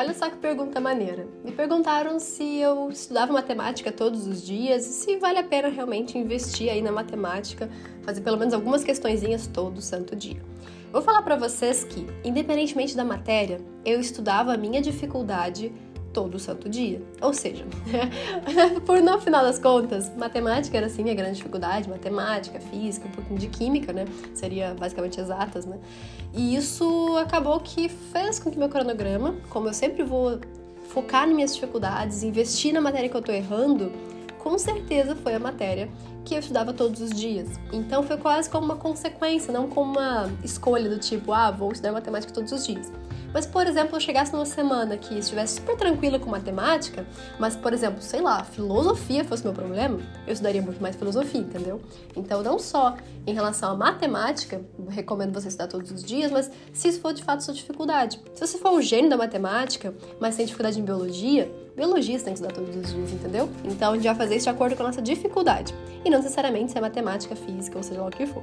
Olha só que pergunta maneira. Me perguntaram se eu estudava matemática todos os dias e se vale a pena realmente investir aí na matemática, fazer pelo menos algumas questõezinhas todo santo dia. Vou falar para vocês que, independentemente da matéria, eu estudava a minha dificuldade todo santo dia. Ou seja, por no final das contas, matemática era assim minha grande dificuldade, matemática, física, um pouquinho de química, né? Seria basicamente exatas, né? E isso acabou que fez com que meu cronograma, como eu sempre vou focar nas minhas dificuldades, investir na matéria que eu tô errando, com certeza foi a matéria que eu estudava todos os dias. Então foi quase como uma consequência, não como uma escolha do tipo, ah, vou estudar matemática todos os dias. Mas, por exemplo, eu chegasse numa semana que estivesse super tranquila com matemática, mas, por exemplo, sei lá, filosofia fosse meu problema, eu estudaria muito mais filosofia, entendeu? Então, não só em relação à matemática, recomendo você estudar todos os dias, mas se isso for de fato sua dificuldade. Se você for o gênio da matemática, mas tem dificuldade em biologia, biologia você tem que estudar todos os dias, entendeu? Então, a gente vai fazer isso de acordo com a nossa dificuldade. E não necessariamente se é matemática, física, ou seja lá o que for.